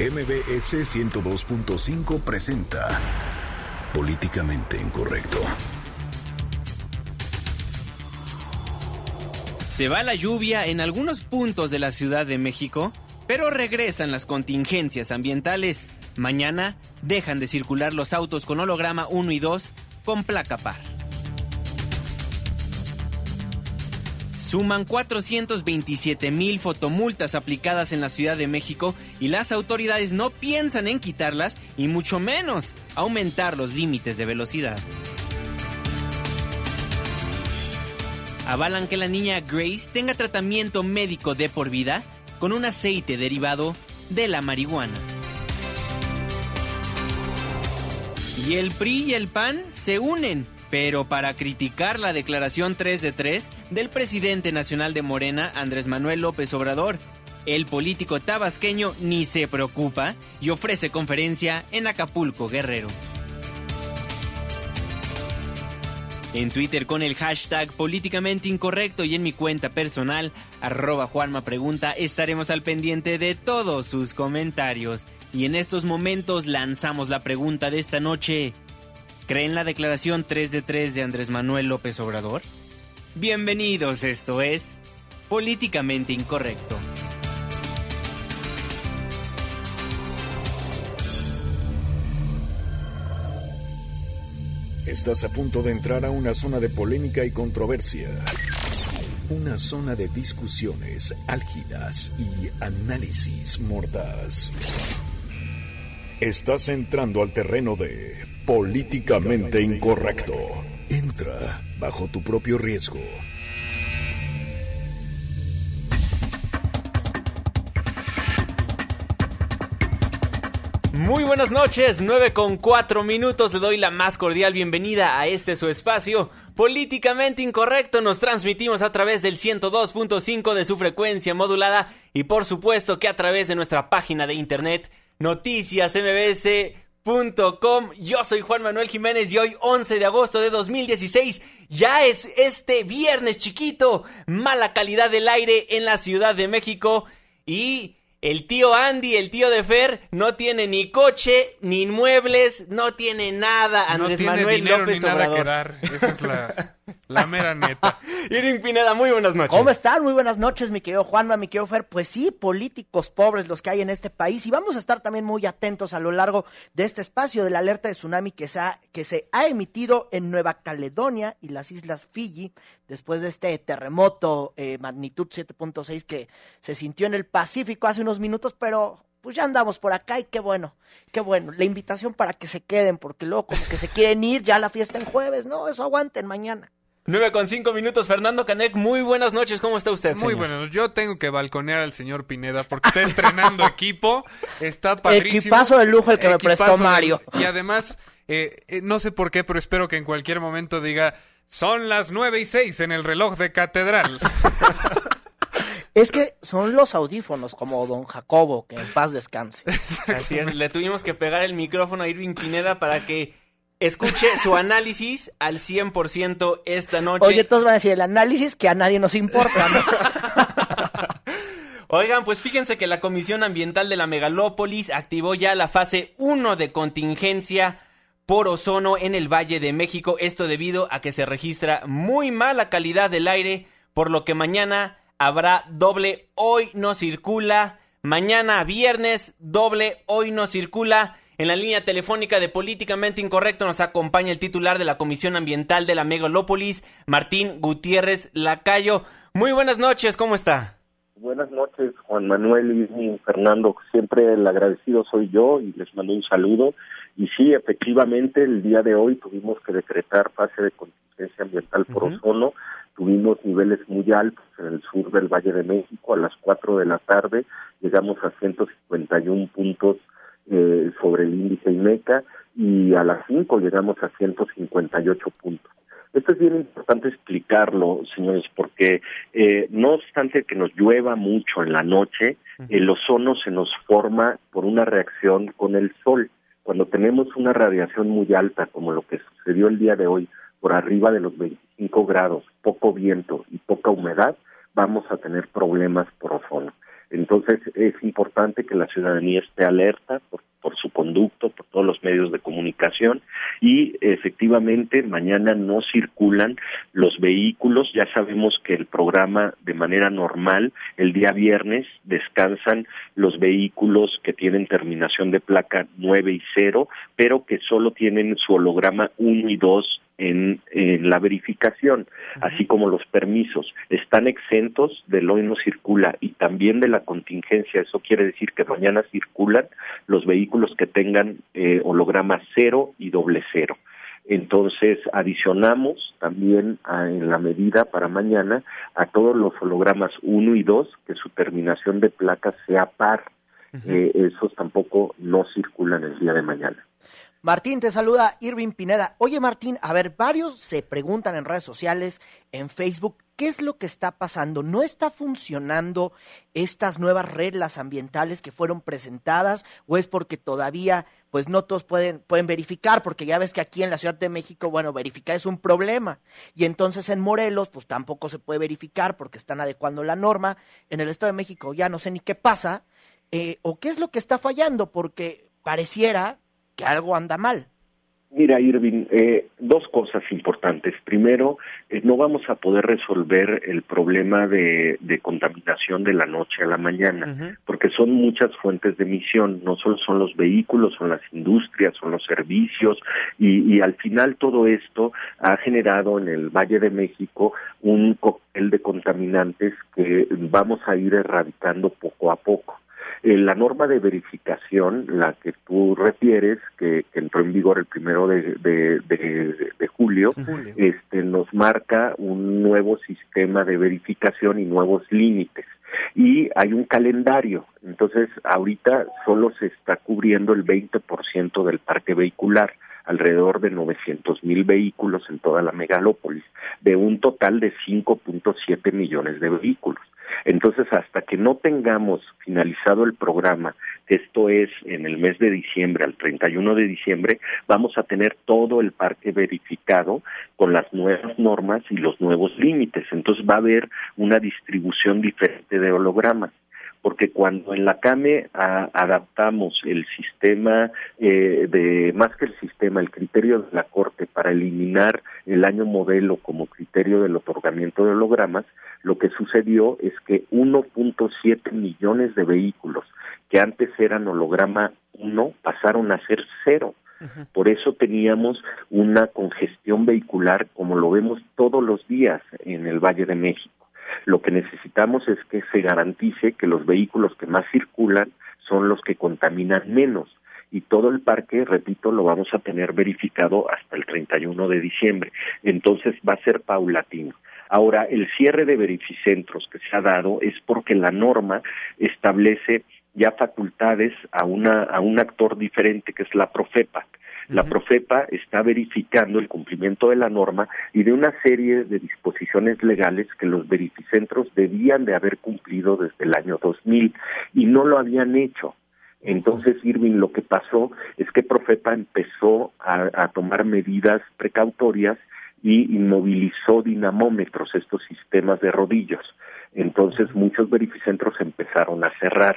MBS 102.5 presenta Políticamente Incorrecto. Se va la lluvia en algunos puntos de la Ciudad de México, pero regresan las contingencias ambientales. Mañana dejan de circular los autos con holograma 1 y 2 con placa par. Suman 427 mil fotomultas aplicadas en la Ciudad de México y las autoridades no piensan en quitarlas y mucho menos aumentar los límites de velocidad. Avalan que la niña Grace tenga tratamiento médico de por vida con un aceite derivado de la marihuana. Y el PRI y el PAN se unen pero para criticar la declaración 3 de 3 del presidente nacional de Morena, Andrés Manuel López Obrador. El político tabasqueño ni se preocupa y ofrece conferencia en Acapulco, Guerrero. En Twitter con el hashtag políticamente incorrecto y en mi cuenta personal, arroba Juanma Pregunta, estaremos al pendiente de todos sus comentarios. Y en estos momentos lanzamos la pregunta de esta noche. ¿Creen la declaración 3 de 3 de Andrés Manuel López Obrador? Bienvenidos, esto es Políticamente Incorrecto. Estás a punto de entrar a una zona de polémica y controversia. Una zona de discusiones álgidas y análisis mordaz. Estás entrando al terreno de Políticamente incorrecto. Entra bajo tu propio riesgo. Muy buenas noches, 9 con 4 minutos. Le doy la más cordial bienvenida a este su espacio. Políticamente incorrecto nos transmitimos a través del 102.5 de su frecuencia modulada y por supuesto que a través de nuestra página de internet Noticias MBS Com. Yo soy Juan Manuel Jiménez y hoy 11 de agosto de 2016 ya es este viernes chiquito, mala calidad del aire en la Ciudad de México y el tío Andy, el tío de Fer, no tiene ni coche, ni inmuebles, no tiene nada. Andrés Manuel López Obrador. Esa es la, la mera neta. Irving Pineda, muy buenas noches. ¿Cómo están? Muy buenas noches, mi querido Juanma, mi querido Fer. Pues sí, políticos pobres los que hay en este país. Y vamos a estar también muy atentos a lo largo de este espacio de la alerta de tsunami que se ha, que se ha emitido en Nueva Caledonia y las Islas Fiji después de este terremoto eh, magnitud 7.6 que se sintió en el Pacífico hace unos minutos, pero pues ya andamos por acá y qué bueno, qué bueno. La invitación para que se queden, porque luego como que se quieren ir ya la fiesta en jueves, no, eso aguanten mañana. 9 con 5 minutos, Fernando Canek, muy buenas noches, ¿cómo está usted? Muy bueno, yo tengo que balconear al señor Pineda porque está entrenando equipo, está padrísimo. Equipazo de lujo el que me prestó Mario. y además, eh, eh, no sé por qué, pero espero que en cualquier momento diga, son las nueve y seis en el reloj de catedral. Es que son los audífonos, como don Jacobo, que en paz descanse. Así es, le tuvimos que pegar el micrófono a Irving Pineda para que escuche su análisis al 100% esta noche. Oye, todos van a decir el análisis que a nadie nos importa, ¿no? Oigan, pues fíjense que la Comisión Ambiental de la Megalópolis activó ya la fase 1 de contingencia por ozono en el Valle de México. Esto debido a que se registra muy mala calidad del aire, por lo que mañana habrá doble hoy no circula. Mañana viernes doble hoy no circula. En la línea telefónica de Políticamente Incorrecto nos acompaña el titular de la Comisión Ambiental de la Megalópolis, Martín Gutiérrez Lacayo. Muy buenas noches, ¿cómo está? Buenas noches, Juan Manuel y Fernando. Siempre el agradecido soy yo y les mando un saludo y sí, efectivamente, el día de hoy tuvimos que decretar fase de contingencia ambiental por ozono. Tuvimos niveles muy altos en el sur del Valle de México. A las 4 de la tarde llegamos a 151 puntos eh, sobre el índice IMECA y a las 5 llegamos a 158 puntos. Esto es bien importante explicarlo, señores, porque eh, no obstante que nos llueva mucho en la noche, el ozono se nos forma por una reacción con el sol cuando tenemos una radiación muy alta, como lo que sucedió el día de hoy, por arriba de los 25 grados, poco viento y poca humedad, vamos a tener problemas por ozono. Entonces es importante que la ciudadanía esté alerta por, por, su conducto, por todos los medios de comunicación y efectivamente mañana no circulan los vehículos. Ya sabemos que el programa de manera normal el día viernes descansan los vehículos que tienen terminación de placa 9 y 0, pero que solo tienen su holograma 1 y 2 en, la verificación, así como los permisos, están exentos del hoy no circula y también de la contingencia. Eso quiere decir que mañana circulan los vehículos que tengan eh, holograma cero y doble cero. Entonces, adicionamos también en la medida para mañana a todos los hologramas 1 y 2 que su terminación de placas sea par. Eh, esos tampoco no circulan el día de mañana. Martín, te saluda Irving Pineda. Oye, Martín, a ver, varios se preguntan en redes sociales, en Facebook, ¿qué es lo que está pasando? ¿No está funcionando estas nuevas reglas ambientales que fueron presentadas o es porque todavía pues no todos pueden, pueden verificar, porque ya ves que aquí en la Ciudad de México, bueno, verificar es un problema. Y entonces en Morelos, pues tampoco se puede verificar porque están adecuando la norma. En el Estado de México ya no sé ni qué pasa, eh, o qué es lo que está fallando, porque pareciera algo anda mal. Mira, Irving, eh, dos cosas importantes. Primero, eh, no vamos a poder resolver el problema de, contaminación de la noche a la mañana, porque son muchas fuentes de emisión, no solo son los vehículos, son las industrias, son los servicios, y, y al final todo esto ha generado en el Valle de México un cóctel de contaminantes que vamos a ir erradicando poco a poco. Eh, la norma de verificación, la que tú refieres, que, entró en vigor el primero de, de, julio, este, nos marca un nuevo sistema de verificación y nuevos límites. Y hay un calendario, entonces ahorita solo se está cubriendo el 20% del parque vehicular alrededor de 900 mil vehículos en toda la megalópolis, de un total de 5.7 millones de vehículos. Entonces, hasta que no tengamos finalizado el programa, esto es en el mes de diciembre, al 31 de diciembre, vamos a tener todo el parque verificado con las nuevas normas y los nuevos límites. Entonces, va a haber una distribución diferente de hologramas porque cuando en la CAME adaptamos el sistema eh, de más que el sistema, el criterio de la Corte para eliminar el año modelo como criterio del otorgamiento de hologramas, lo que sucedió es que 1.7 millones de vehículos que antes eran holograma 1 pasaron a ser cero. Por eso teníamos una congestión vehicular como lo vemos todos los días en el Valle de México. Lo que necesitamos es que se garantice que los vehículos que más circulan son los que contaminan menos y todo el parque, repito, lo vamos a tener verificado hasta el 31 de diciembre. Entonces va a ser paulatino. Ahora, el cierre de verificentros que se ha dado es porque la norma establece ya facultades a, una, a un actor diferente que es la Profepa. La Profepa está verificando el cumplimiento de la norma y de una serie de disposiciones legales que los verificentros debían de haber cumplido desde el año 2000 y no lo habían hecho. Entonces, Irving, lo que pasó es que Profepa empezó a, tomar medidas precautorias y inmovilizó dinamómetros, estos sistemas de rodillos. Entonces, muchos verificentros empezaron a cerrar.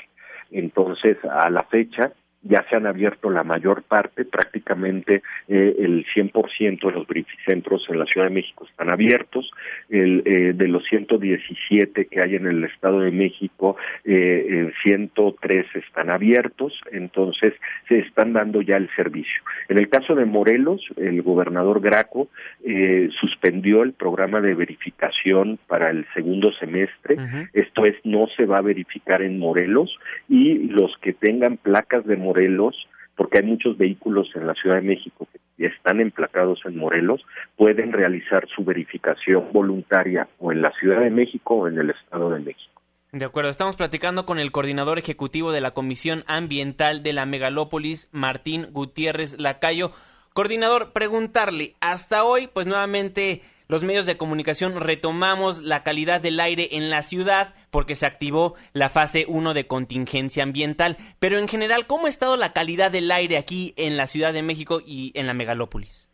Entonces, a la fecha, ya se han abierto la mayor parte, prácticamente eh, el 100% de los brificentros en la Ciudad de México están abiertos, el, eh, de los 117 que hay en el Estado de México, eh, 103 están abiertos, entonces se están dando ya el servicio. En el caso de Morelos, el gobernador Graco eh, suspendió el programa de verificación para el segundo semestre, esto es, no se va a verificar en Morelos y los que tengan placas de Morelos Morelos, porque hay muchos vehículos en la Ciudad de México que están emplacados en Morelos, pueden realizar su verificación voluntaria o en la Ciudad de México o en el Estado de México. De acuerdo, estamos platicando con el coordinador ejecutivo de la Comisión Ambiental de la Megalópolis, Martín Gutiérrez Lacayo. Coordinador, preguntarle, hasta hoy, pues nuevamente los medios de comunicación retomamos la calidad del aire en la ciudad porque se activó la fase 1 de contingencia ambiental. Pero en general, ¿cómo ha estado la calidad del aire aquí en la Ciudad de México y en la megalópolis?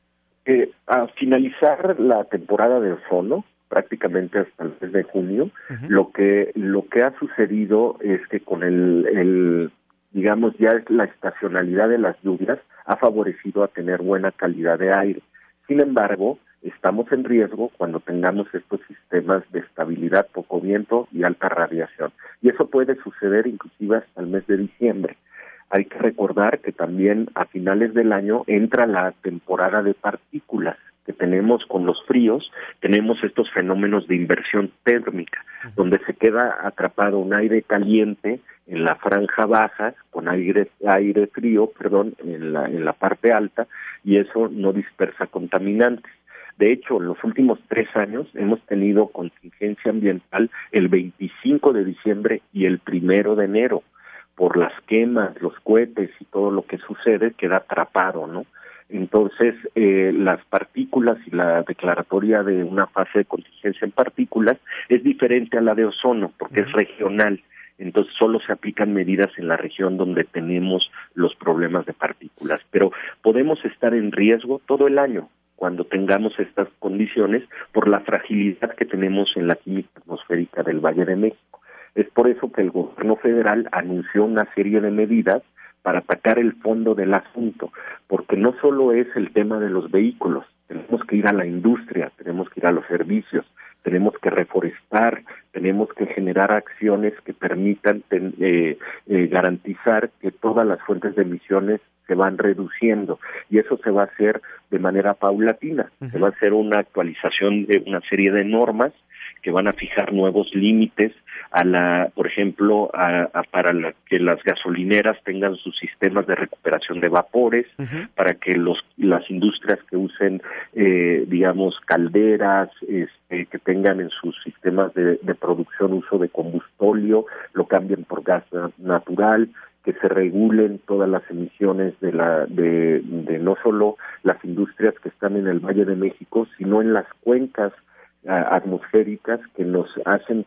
Eh, a finalizar la temporada de ozono, prácticamente hasta el mes de junio. Lo que lo que ha sucedido es que con el, el digamos ya la estacionalidad de las lluvias ha favorecido a tener buena calidad de aire. Sin embargo, estamos en riesgo cuando tengamos estos sistemas de estabilidad, poco viento y alta radiación. Y eso puede suceder inclusive hasta el mes de diciembre. Hay que recordar que también a finales del año entra la temporada de partículas que tenemos con los fríos, tenemos estos fenómenos de inversión térmica, donde se queda atrapado un aire caliente en la franja baja con aire aire frío, perdón, en la en la parte alta y eso no dispersa contaminantes. De hecho, en los últimos tres años hemos tenido contingencia ambiental el 25 de diciembre y el primero de enero. Por las quemas, los cohetes y todo lo que sucede, queda atrapado, ¿no? Entonces, eh, las partículas y la declaratoria de una fase de contingencia en partículas es diferente a la de ozono, porque es regional. Entonces, solo se aplican medidas en la región donde tenemos los problemas de partículas. Pero podemos estar en riesgo todo el año cuando tengamos estas condiciones por la fragilidad que tenemos en la química atmosférica del Valle de México. Es por eso que el gobierno federal anunció una serie de medidas para atacar el fondo del asunto, porque no solo es el tema de los vehículos, tenemos que ir a la industria, tenemos que ir a los servicios, tenemos que reforestar, tenemos que generar acciones que permitan eh, eh, garantizar que todas las fuentes de emisiones se van reduciendo y eso se va a hacer de manera paulatina, se va a hacer una actualización de una serie de normas que van a fijar nuevos límites a la, por ejemplo, a, para que las gasolineras tengan sus sistemas de recuperación de vapores, para que los las industrias que usen, eh, digamos, calderas, este, que tengan en sus sistemas de, de producción uso de combustóleo, lo cambien por gas natural, que se regulen todas las emisiones de la de, de no solo las industrias que están en el Valle de México, sino en las cuencas atmosféricas que nos hacen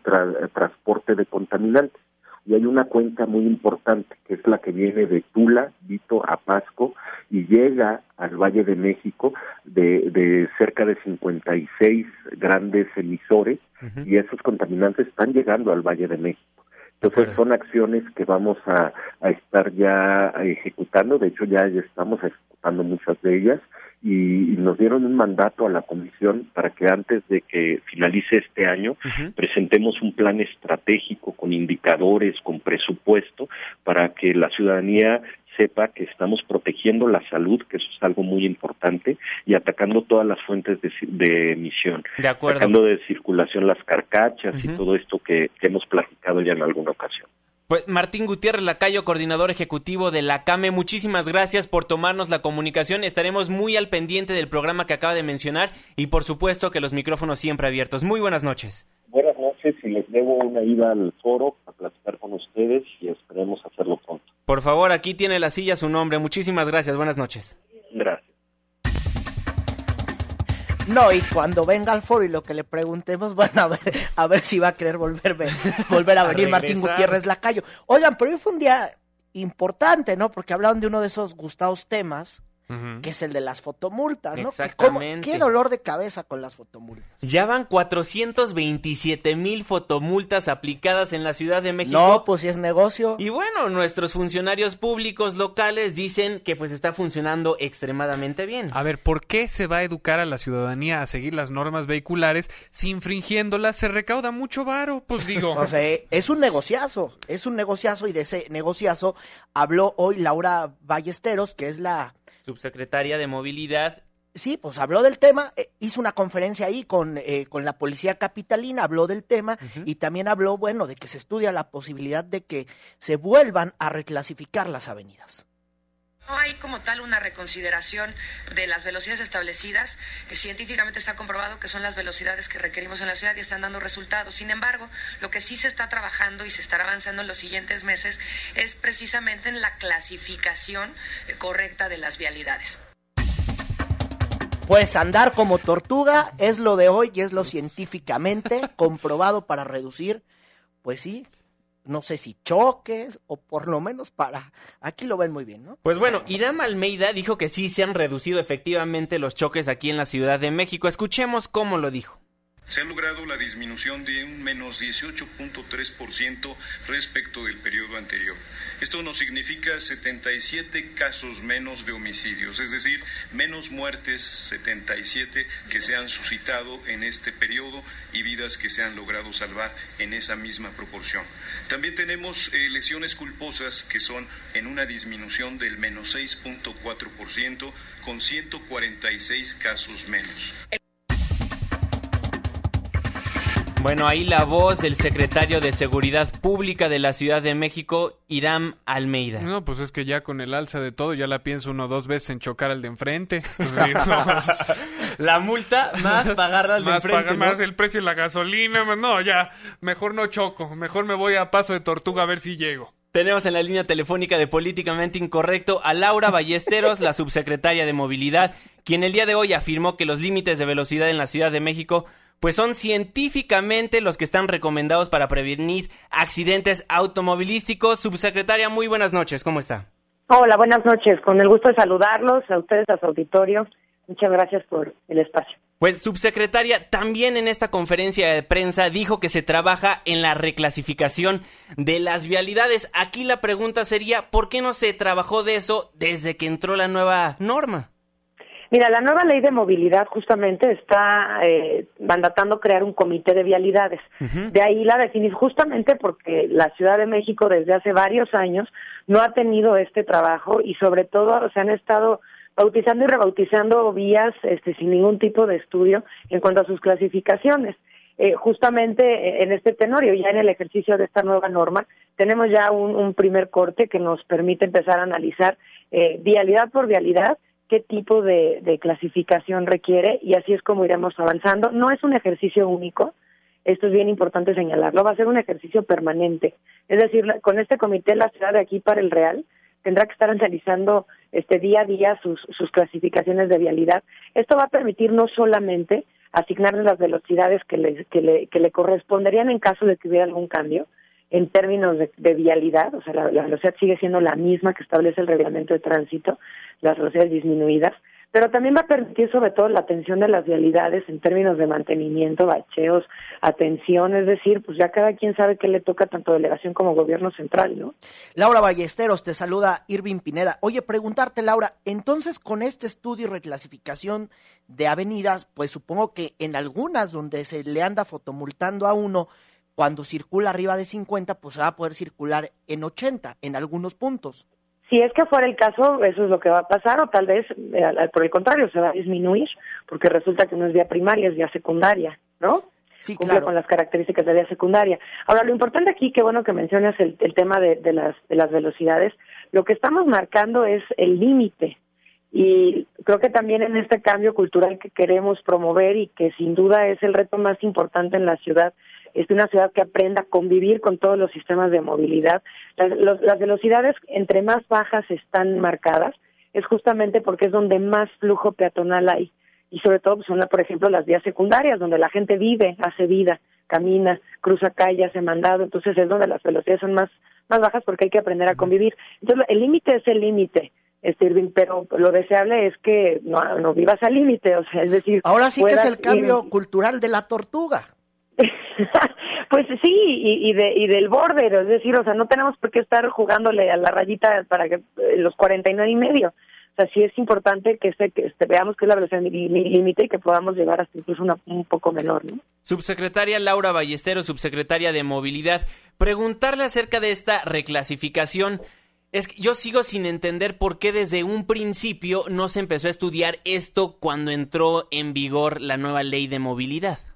transporte de contaminantes. Y hay una cuenca muy importante, que es la que viene de Tula, Vito, a Pasco, y llega al Valle de México de, de cerca de 56 grandes emisores, y esos contaminantes están llegando al Valle de México. Entonces son acciones que vamos a, a, estar ya ejecutando, de hecho ya estamos ejecutando muchas de ellas, y, nos dieron un mandato a la comisión para que antes de que finalice este año presentemos un plan estratégico con indicadores, con presupuesto, para que la ciudadanía sepa que estamos protegiendo la salud, que eso es algo muy importante, y atacando todas las fuentes de, emisión. De acuerdo. Atacando de circulación las carcachas y todo esto que hemos platicado ya en alguna ocasión. Pues Martín Gutiérrez Lacayo, coordinador ejecutivo de la CAME, muchísimas gracias por tomarnos la comunicación. Estaremos muy al pendiente del programa que acaba de mencionar y por supuesto que los micrófonos siempre abiertos. Muy buenas noches. Buenas noches y les debo una ida al foro a platicar con ustedes y esperemos hacerlo pronto. Por favor, aquí tiene la silla su nombre. Muchísimas gracias. Buenas noches. No, y cuando venga al foro y lo que le preguntemos, bueno, a ver, a ver si va a querer volver, volver a venir Martín Gutiérrez Lacayo. Oigan, pero hoy fue un día importante, ¿no? Porque hablaron de uno de esos gustados temas que es el de las fotomultas, ¿no? Exactamente. ¿Qué dolor de cabeza con las fotomultas? Ya van 427 mil fotomultas aplicadas en la Ciudad de México. No, pues si es negocio. Y bueno, nuestros funcionarios públicos locales dicen que pues está funcionando extremadamente bien. A ver, ¿por qué se va a educar a la ciudadanía a seguir las normas vehiculares si infringiéndolas se recauda mucho varo? Pues digo. o sea, es un negociazo, es un negociazo y de ese negociazo habló hoy Laura Ballesteros, que es la subsecretaria de Movilidad. Sí, pues habló del tema, eh, hizo una conferencia ahí con, eh, con la policía capitalina, habló del tema y también habló, bueno, de que se estudia la posibilidad de que se vuelvan a reclasificar las avenidas. No hay como tal una reconsideración de las velocidades establecidas. que científicamente está comprobado que son las velocidades que requerimos en la ciudad y están dando resultados. Sin embargo, lo que sí se está trabajando y se estará avanzando en los siguientes meses es precisamente en la clasificación eh, correcta de las vialidades. Pues andar como tortuga es lo de hoy y es lo científicamente comprobado para reducir, pues sí, no sé si choques o por lo menos para... Aquí lo ven muy bien, ¿no? Pues bueno, Irán Almeida dijo que sí se han reducido efectivamente los choques aquí en la Ciudad de México. Escuchemos cómo lo dijo. Se ha logrado la disminución de un menos 18.3% respecto del periodo anterior. Esto nos significa 77 casos menos de homicidios, es decir, menos muertes 77 que se han suscitado en este periodo y vidas que se han logrado salvar en esa misma proporción. También tenemos eh, lesiones culposas que son en una disminución del menos 6.4% con 146 casos menos. Bueno, ahí la voz del secretario de Seguridad Pública de la Ciudad de México, Iram Almeida. No, pues es que ya con el alza de todo, ya la pienso uno o dos veces en chocar al de enfrente. la multa más pagar al de enfrente. Más el precio de la gasolina, no, ya, mejor no choco, mejor me voy a paso de tortuga a ver si llego. Tenemos en la línea telefónica de Políticamente Incorrecto a Laura Ballesteros, la subsecretaria de Movilidad, quien el día de hoy afirmó que los límites de velocidad en la Ciudad de México pues son científicamente los que están recomendados para prevenir accidentes automovilísticos. Subsecretaria, muy buenas noches, ¿cómo está? Hola, buenas noches, con el gusto de saludarlos, a ustedes, a su auditorio. Muchas gracias por el espacio. Pues, subsecretaria, también en esta conferencia de prensa dijo que se trabaja en la reclasificación de las vialidades. Aquí la pregunta sería, ¿por qué no se trabajó de eso desde que entró la nueva norma? Mira, la nueva ley de movilidad justamente está eh, mandatando crear un comité de vialidades. De ahí la definir justamente porque la Ciudad de México desde hace varios años no ha tenido este trabajo y sobre todo se han estado bautizando y rebautizando vías este, sin ningún tipo de estudio en cuanto a sus clasificaciones. Eh, justamente eh, en este tenorio, ya en el ejercicio de esta nueva norma, tenemos ya un, primer corte que nos permite empezar a analizar eh, vialidad por vialidad qué tipo de, clasificación requiere y así es como iremos avanzando. No es un ejercicio único, esto es bien importante señalarlo, va a ser un ejercicio permanente. Es decir, con este comité la ciudad de aquí para el Real tendrá que estar analizando este día a día sus, clasificaciones de vialidad. Esto va a permitir no solamente asignarle las velocidades que le, que le, que le corresponderían en caso de que hubiera algún cambio, en términos de, vialidad, o sea, la, velocidad sigue siendo la misma que establece el reglamento de tránsito, las velocidades disminuidas, pero también va a permitir sobre todo la atención de las vialidades en términos de mantenimiento, bacheos, atención, es decir, pues ya cada quien sabe qué le toca tanto delegación como gobierno central, ¿no? Laura Ballesteros, te saluda Irving Pineda. Oye, preguntarte, Laura, entonces con este estudio y reclasificación de avenidas, pues supongo que en algunas donde se le anda fotomultando a uno, cuando circula arriba de 50, pues va a poder circular en 80 en algunos puntos. Si es que fuera el caso, eso es lo que va a pasar, o tal vez, eh, por el contrario, se va a disminuir, porque resulta que no es vía primaria, es vía secundaria, ¿no? Sí, Cumple con las características de vía secundaria. Ahora, lo importante aquí, qué bueno que mencionas el, el tema de, de, las, de las velocidades, lo que estamos marcando es el límite. Y creo que también en este cambio cultural que queremos promover y que sin duda es el reto más importante en la ciudad, es una ciudad que aprenda a convivir con todos los sistemas de movilidad. Las, velocidades entre más bajas están marcadas es justamente porque es donde más flujo peatonal hay y sobre todo pues, son, por ejemplo, las vías secundarias donde la gente vive, hace vida, camina, cruza calles, hace mandado, entonces es donde las velocidades son más más bajas porque hay que aprender a convivir. Entonces el límite es el límite. Este, pero lo deseable es que no, no vivas al límite, o sea, es decir... Ahora sí que es el cambio cultural de la tortuga. pues sí, y, de, y del border, es decir, o sea, no tenemos por qué estar jugándole a la rayita para que eh, los 49 y medio. O sea, sí es importante que, este, que este, veamos que es la velocidad límite y que podamos llegar hasta incluso una, un poco menor, ¿no? Subsecretaria Laura Ballesteros, subsecretaria de Movilidad, preguntarle acerca de esta reclasificación. Es que yo sigo sin entender por qué desde un principio no se empezó a estudiar esto cuando entró en vigor la nueva ley de movilidad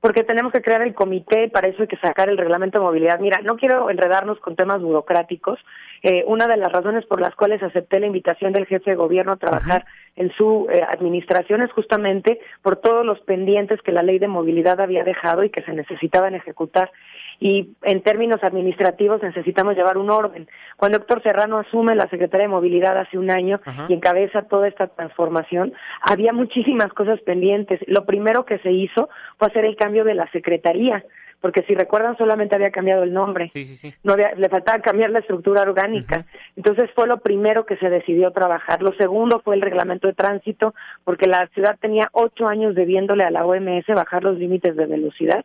porque tenemos que crear el comité, para eso hay que sacar el reglamento de movilidad. Mira, no quiero enredarnos con temas burocráticos. Eh, una de las razones por las cuales acepté la invitación del jefe de gobierno a trabajar en su eh, administración es justamente por todos los pendientes que la ley de movilidad había dejado y que se necesitaban ejecutar y en términos administrativos necesitamos llevar un orden. Cuando Héctor Serrano asume la Secretaría de Movilidad hace un año y encabeza toda esta transformación, había muchísimas cosas pendientes. Lo primero que se hizo fue hacer el cambio de la Secretaría porque si recuerdan solamente había cambiado el nombre, Sí, sí, sí. no había- le faltaba cambiar la estructura orgánica. Entonces fue lo primero que se decidió trabajar. Lo segundo fue el reglamento de tránsito, porque la ciudad tenía ocho años debiéndole a la OMS bajar los límites de velocidad.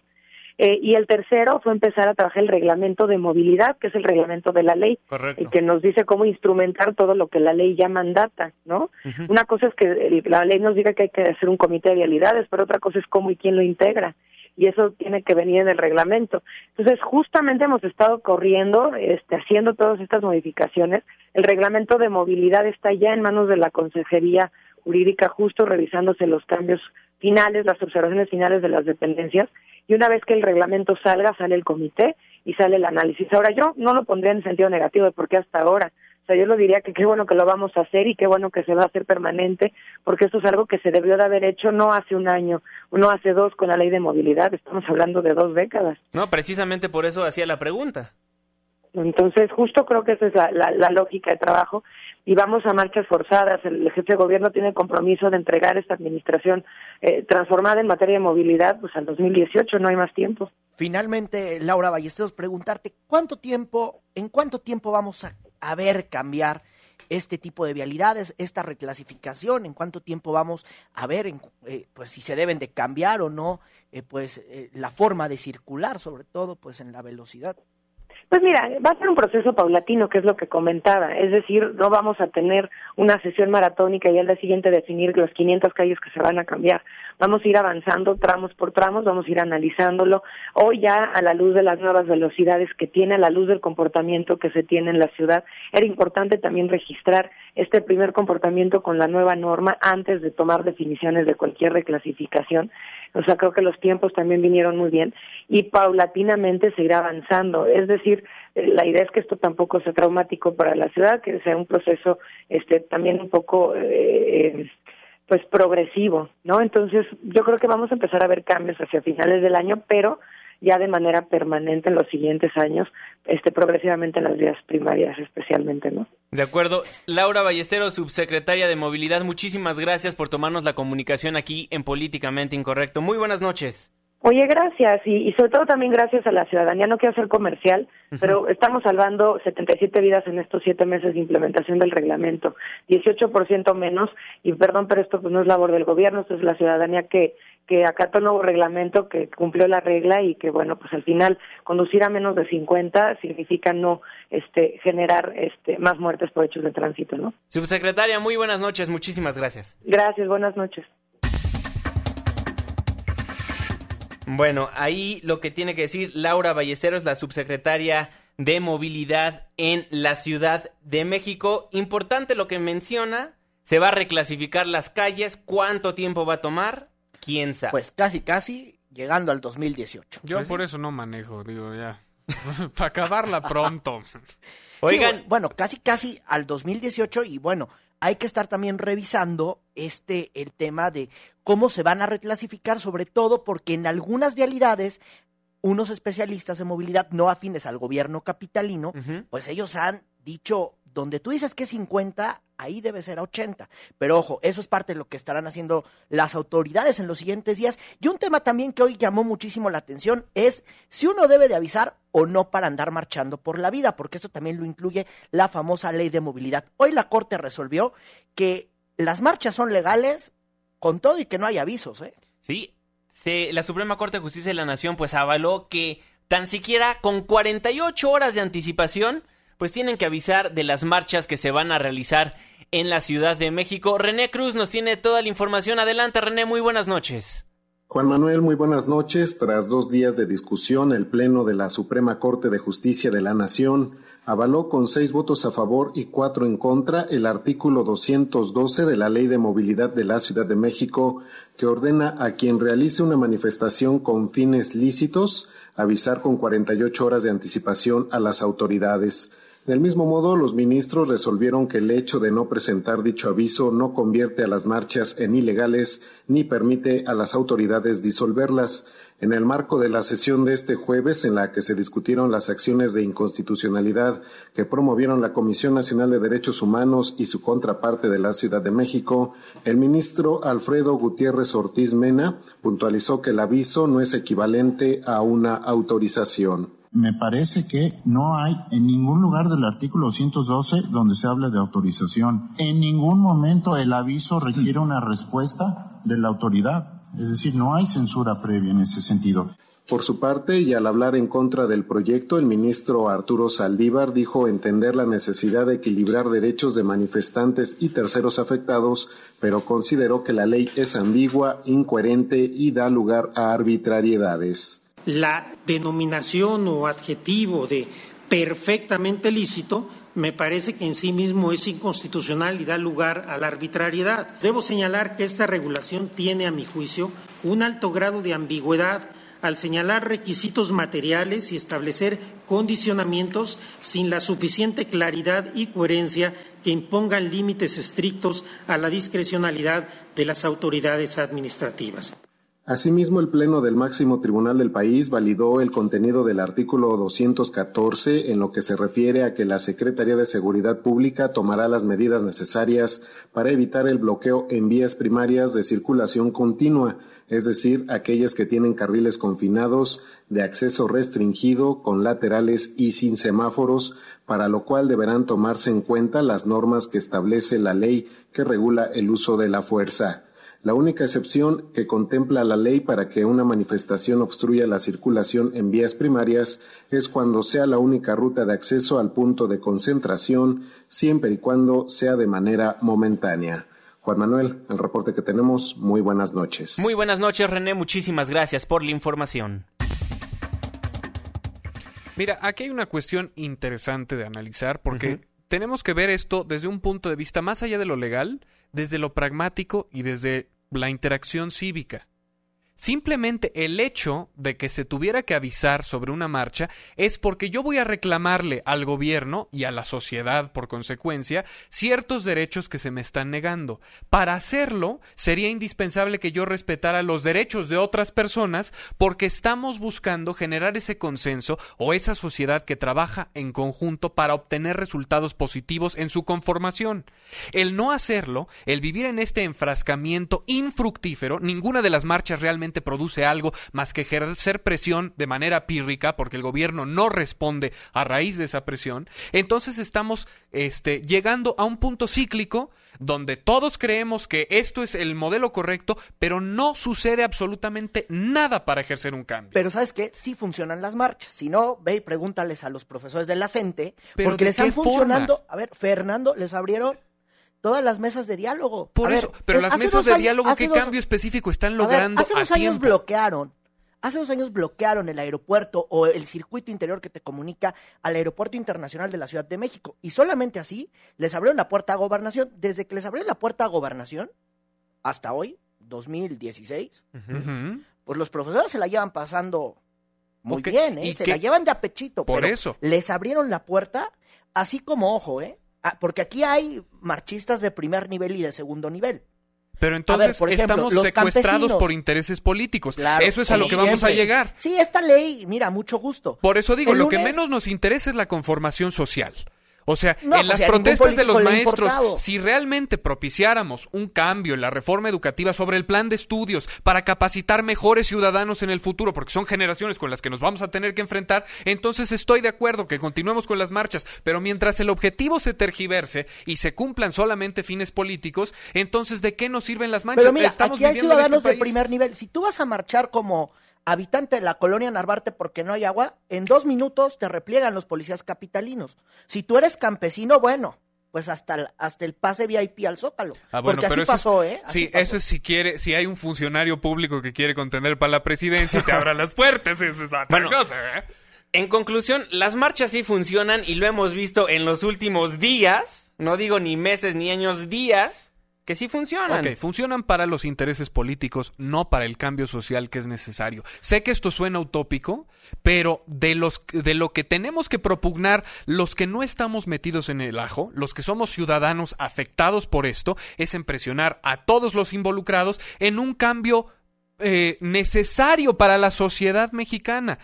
Eh, y el tercero fue empezar a trabajar el reglamento de movilidad, que es el reglamento de la ley, Correcto. y que nos dice cómo instrumentar todo lo que la ley ya mandata, ¿no? Una cosa es que la ley nos diga que hay que hacer un comité de vialidades, pero otra cosa es cómo y quién lo integra. Y eso tiene que venir en el reglamento. Entonces, justamente hemos estado corriendo, este, haciendo todas estas modificaciones. El reglamento de movilidad está ya en manos de la Consejería Jurídica, justo revisándose los cambios finales, las observaciones finales de las dependencias. Y una vez que el reglamento salga, sale el comité y sale el análisis. Ahora, yo no lo pondría en sentido negativo de por qué hasta ahora. O sea, yo lo diría que qué bueno que lo vamos a hacer y qué bueno que se va a hacer permanente, porque esto es algo que se debió de haber hecho no hace un año, no hace dos con la ley de movilidad, estamos hablando de dos décadas. No, precisamente por eso hacía la pregunta. Entonces, justo creo que esa es la, la, la lógica de trabajo y vamos a marchas forzadas. El jefe de gobierno tiene el compromiso de entregar esta administración eh, transformada en materia de movilidad pues al 2018, no hay más tiempo. Finalmente, Laura Ballesteros, preguntarte cuánto tiempo, en cuánto tiempo vamos a, a ver cambiar este tipo de vialidades, esta reclasificación, en cuánto tiempo vamos a ver, en, eh, pues si se deben de cambiar o no, eh, pues eh, la forma de circular, sobre todo, pues en la velocidad. Pues mira, va a ser un proceso paulatino, que es lo que comentaba. Es decir, no vamos a tener una sesión maratónica y al día siguiente definir las 500 calles que se van a cambiar. Vamos a ir avanzando tramos por tramos, vamos a ir analizándolo. Hoy ya a la luz de las nuevas velocidades que tiene, a la luz del comportamiento que se tiene en la ciudad, era importante también registrar este primer comportamiento con la nueva norma antes de tomar definiciones de cualquier reclasificación. O sea, creo que los tiempos también vinieron muy bien y paulatinamente se irá avanzando. Es decir, eh, la idea es que esto tampoco sea traumático para la ciudad, que sea un proceso este también un poco eh, pues progresivo, ¿no? Entonces, yo creo que vamos a empezar a ver cambios hacia finales del año, pero ya de manera permanente en los siguientes años, este progresivamente en las vías primarias especialmente, ¿no? De acuerdo. Laura Ballesteros, subsecretaria de Movilidad, muchísimas gracias por tomarnos la comunicación aquí en Políticamente Incorrecto. Muy buenas noches. Oye, gracias y, y sobre todo también gracias a la ciudadanía. No quiero hacer comercial, pero estamos salvando 77 vidas en estos siete meses de implementación del reglamento, 18% menos. Y perdón, pero esto pues no es labor del gobierno, esto es la ciudadanía que que acató el nuevo reglamento, que cumplió la regla y que bueno, pues al final conducir a menos de 50 significa no este generar este más muertes por hechos de tránsito, ¿no? Subsecretaria, muy buenas noches, muchísimas gracias. Gracias, buenas noches. Bueno, ahí lo que tiene que decir Laura Ballesteros, la subsecretaria de Movilidad en la Ciudad de México. Importante lo que menciona, se va a reclasificar las calles, cuánto tiempo va a tomar, quién sabe. Pues casi, casi llegando al 2018. Yo Pues por eso no manejo, digo, ya. Para acabarla pronto. Oigan, Sí, bueno, casi, casi al 2018 y bueno, hay que estar también revisando este, el tema de cómo se van a reclasificar, sobre todo porque en algunas vialidades, unos especialistas en movilidad no afines al gobierno capitalino, pues ellos han dicho, donde tú dices que es 50, ahí debe ser a 80. Pero ojo, eso es parte de lo que estarán haciendo las autoridades en los siguientes días. Y un tema también que hoy llamó muchísimo la atención es si uno debe de avisar o no para andar marchando por la vida, porque esto también lo incluye la famosa ley de movilidad. Hoy la Corte resolvió que las marchas son legales con todo y que no hay avisos, ¿eh? Sí, se- la Suprema Corte de Justicia de la Nación pues avaló que tan siquiera con 48 horas de anticipación pues tienen que avisar de las marchas que se van a realizar en la Ciudad de México. René Cruz nos tiene toda la información. Adelante René, muy buenas noches. Juan Manuel, muy buenas noches. Tras dos días de discusión, el Pleno de la Suprema Corte de Justicia de la Nación avaló con seis votos a favor y cuatro en contra el artículo 212 de la Ley de Movilidad de la Ciudad de México, que ordena a quien realice una manifestación con fines lícitos avisar con 48 horas de anticipación a las autoridades. Del mismo modo, los ministros resolvieron que el hecho de no presentar dicho aviso no convierte a las marchas en ilegales ni permite a las autoridades disolverlas. En el marco de la sesión de este jueves, en la que se discutieron las acciones de inconstitucionalidad que promovieron la Comisión Nacional de Derechos Humanos y su contraparte de la Ciudad de México, el ministro Alfredo Gutiérrez Ortiz Mena puntualizó que el aviso no es equivalente a una autorización me parece que no hay en ningún lugar del artículo 212 donde se habla de autorización. En ningún momento el aviso requiere una respuesta de la autoridad. Es decir, no hay censura previa en ese sentido. Por su parte, y al hablar en contra del proyecto, el ministro Arturo Saldívar dijo entender la necesidad de equilibrar derechos de manifestantes y terceros afectados, pero consideró que la ley es ambigua, incoherente y da lugar a arbitrariedades la denominación o adjetivo de perfectamente lícito me parece que en sí mismo es inconstitucional y da lugar a la arbitrariedad. Debo señalar que esta regulación tiene, a mi juicio, un alto grado de ambigüedad al señalar requisitos materiales y establecer condicionamientos sin la suficiente claridad y coherencia que impongan límites estrictos a la discrecionalidad de las autoridades administrativas. Asimismo, el Pleno del máximo tribunal del país validó el contenido del artículo 214 en lo que se refiere a que la Secretaría de Seguridad Pública tomará las medidas necesarias para evitar el bloqueo en vías primarias de circulación continua, es decir, aquellas que tienen carriles confinados de acceso restringido con laterales y sin semáforos, para lo cual deberán tomarse en cuenta las normas que establece la ley que regula el uso de la fuerza. La única excepción que contempla la ley para que una manifestación obstruya la circulación en vías primarias es cuando sea la única ruta de acceso al punto de concentración, siempre y cuando sea de manera momentánea. Juan Manuel, el reporte que tenemos, muy buenas noches. Muy buenas noches, René, muchísimas gracias por la información. Mira, aquí hay una cuestión interesante de analizar porque tenemos que ver esto desde un punto de vista más allá de lo legal, desde lo pragmático y desde la interacción cívica. Simplemente el hecho de que se tuviera que avisar sobre una marcha es porque yo voy a reclamarle al gobierno y a la sociedad por consecuencia ciertos derechos que se me están negando. Para hacerlo sería indispensable que yo respetara los derechos de otras personas porque estamos buscando generar ese consenso o esa sociedad que trabaja en conjunto para obtener resultados positivos en su conformación. El no hacerlo, el vivir en este enfrascamiento infructífero, ninguna de las marchas realmente produce algo más que ejercer presión de manera pírrica porque el gobierno no responde a raíz de esa presión, entonces estamos este, llegando a un punto cíclico donde todos creemos que esto es el modelo correcto, pero no sucede absolutamente nada para ejercer un cambio. Pero ¿sabes qué? Sí funcionan las marchas. Si no, ve y pregúntales a los profesores de la CENTE, porque les están funcionando. A ver, Fernando, les abrieron todas las mesas de diálogo. Por eso, pero las mesas de diálogo, ¿qué cambio específico están logrando? hace dos años bloquearon. Hace dos años bloquearon el aeropuerto o el circuito interior que te comunica al Aeropuerto Internacional de la Ciudad de México. Y solamente así les abrieron la puerta a gobernación. Desde que les abrieron la puerta a gobernación hasta hoy, 2016, pues los profesores se la llevan pasando muy bien, ¿eh? Se la llevan de apechito. Por eso. Les abrieron la puerta, así como, ojo, ¿eh? Ah, porque aquí hay marchistas de primer nivel y de segundo nivel. Pero entonces estamos secuestrados por intereses políticos. eso es a lo que vamos a llegar. Sí, esta ley, mira, mucho gusto. Por eso digo, lo que menos nos interesa es la conformación social. O sea, en pues las protestas de los maestros, si realmente propiciáramos un cambio en la reforma educativa sobre el plan de estudios para capacitar mejores ciudadanos en el futuro, porque son generaciones con las que nos vamos a tener que enfrentar, entonces estoy de acuerdo que continuemos con las marchas, pero mientras el objetivo se tergiverse y se cumplan solamente fines políticos, entonces ¿de qué nos sirven las marchas? Pero mira, aquí hay este ciudadanos de primer nivel. Si tú vas a marchar como habitante de la colonia Narvarte porque no hay agua, en dos minutos te repliegan los policías capitalinos. Si tú eres campesino, bueno, pues hasta el, hasta el pase VIP al Zócalo. Ah, porque así pasó, ¿eh? sí, eso es si quiere, si hay un funcionario público que quiere contender para la presidencia y te abra las puertas, es esa cosa, ¿eh? En conclusión, las marchas sí funcionan y lo hemos visto en los últimos días, no digo ni meses ni años, días, que sí funcionan. Ok, funcionan para los intereses políticos, no para el cambio social que es necesario. Sé que esto suena utópico, pero de los de lo que tenemos que propugnar los que no estamos metidos en el ajo, los que somos ciudadanos afectados por esto, es en presionar a todos los involucrados en un cambio eh, necesario para la sociedad mexicana.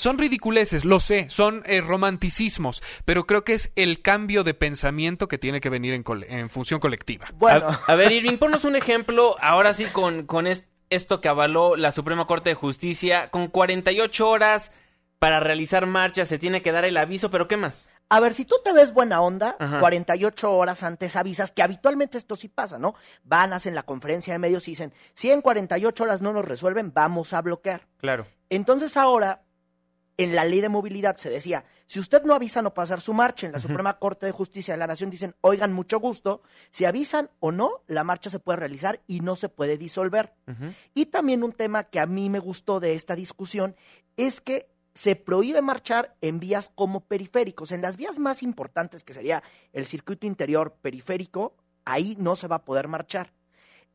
Son ridiculeces, lo sé, son eh, romanticismos, pero creo que es el cambio de pensamiento que tiene que venir en, en función colectiva. Bueno. A, ver, Irving, ponnos un ejemplo, ahora sí, con, con esto que avaló la Suprema Corte de Justicia, con 48 horas para realizar marchas se tiene que dar el aviso, pero ¿qué más? A ver, si tú te ves buena onda, 48 horas antes avisas, que habitualmente esto sí pasa, ¿no? Van, hacen la conferencia de medios y dicen, si en 48 horas no nos resuelven, vamos a bloquear. Claro. Entonces ahora en la ley de movilidad se decía, si usted no avisa no pasar su marcha, en la Suprema Corte de Justicia de la Nación dicen, oigan, mucho gusto, si avisan o no, la marcha se puede realizar y no se puede disolver. Y también un tema que a mí me gustó de esta discusión es que se prohíbe marchar en vías como periféricos. En las vías más importantes, que sería el circuito interior periférico, ahí no se va a poder marchar.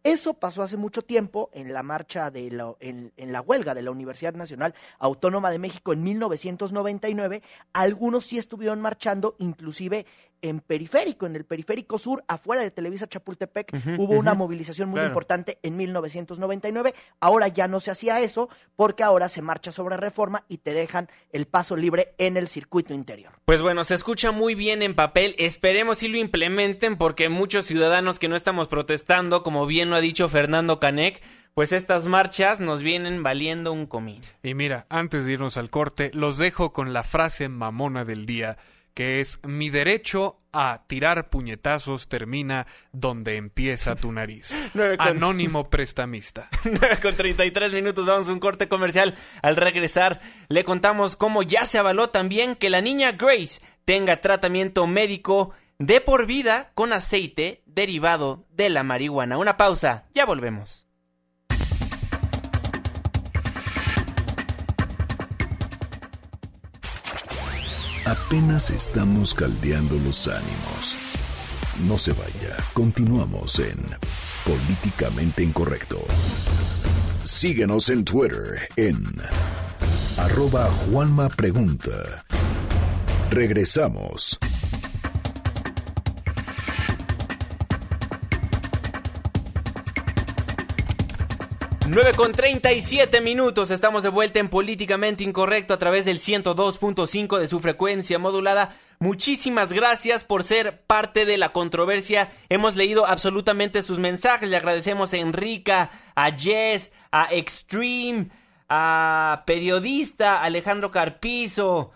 Eso pasó hace mucho tiempo en la marcha de la, en, la huelga de la Universidad Nacional Autónoma de México en 1999. Algunos sí estuvieron marchando, inclusive en periférico, en el periférico sur, afuera de Televisa Chapultepec, hubo una movilización muy importante en 1999. Ahora ya no se hacía eso porque ahora se marcha sobre reforma y te dejan el paso libre en el circuito interior. Pues bueno, se escucha muy bien en papel. Esperemos si lo implementen porque muchos ciudadanos que no estamos protestando, como bien lo ha dicho Fernando Canec, pues estas marchas nos vienen valiendo un comín. Y mira, antes de irnos al corte, los dejo con la frase mamona del día que es mi derecho a tirar puñetazos termina donde empieza tu nariz. Anónimo prestamista. 9 con 33 minutos, vamos a un corte comercial. Al regresar, le contamos cómo ya se avaló también que la niña Grace tenga tratamiento médico de por vida con aceite derivado de la marihuana. Una pausa, ya volvemos. Apenas estamos caldeando los ánimos. No se vaya, continuamos en Políticamente Incorrecto. Síguenos en Twitter en arroba Juanma Pregunta. Regresamos. 9 con 37 minutos, estamos de vuelta en Políticamente Incorrecto a través del 102.5 de su frecuencia modulada. Muchísimas gracias por ser parte de la controversia. Hemos leído absolutamente sus mensajes. Le agradecemos a Enrica, a Jess, a Extreme, a Periodista, Alejandro Carpizo,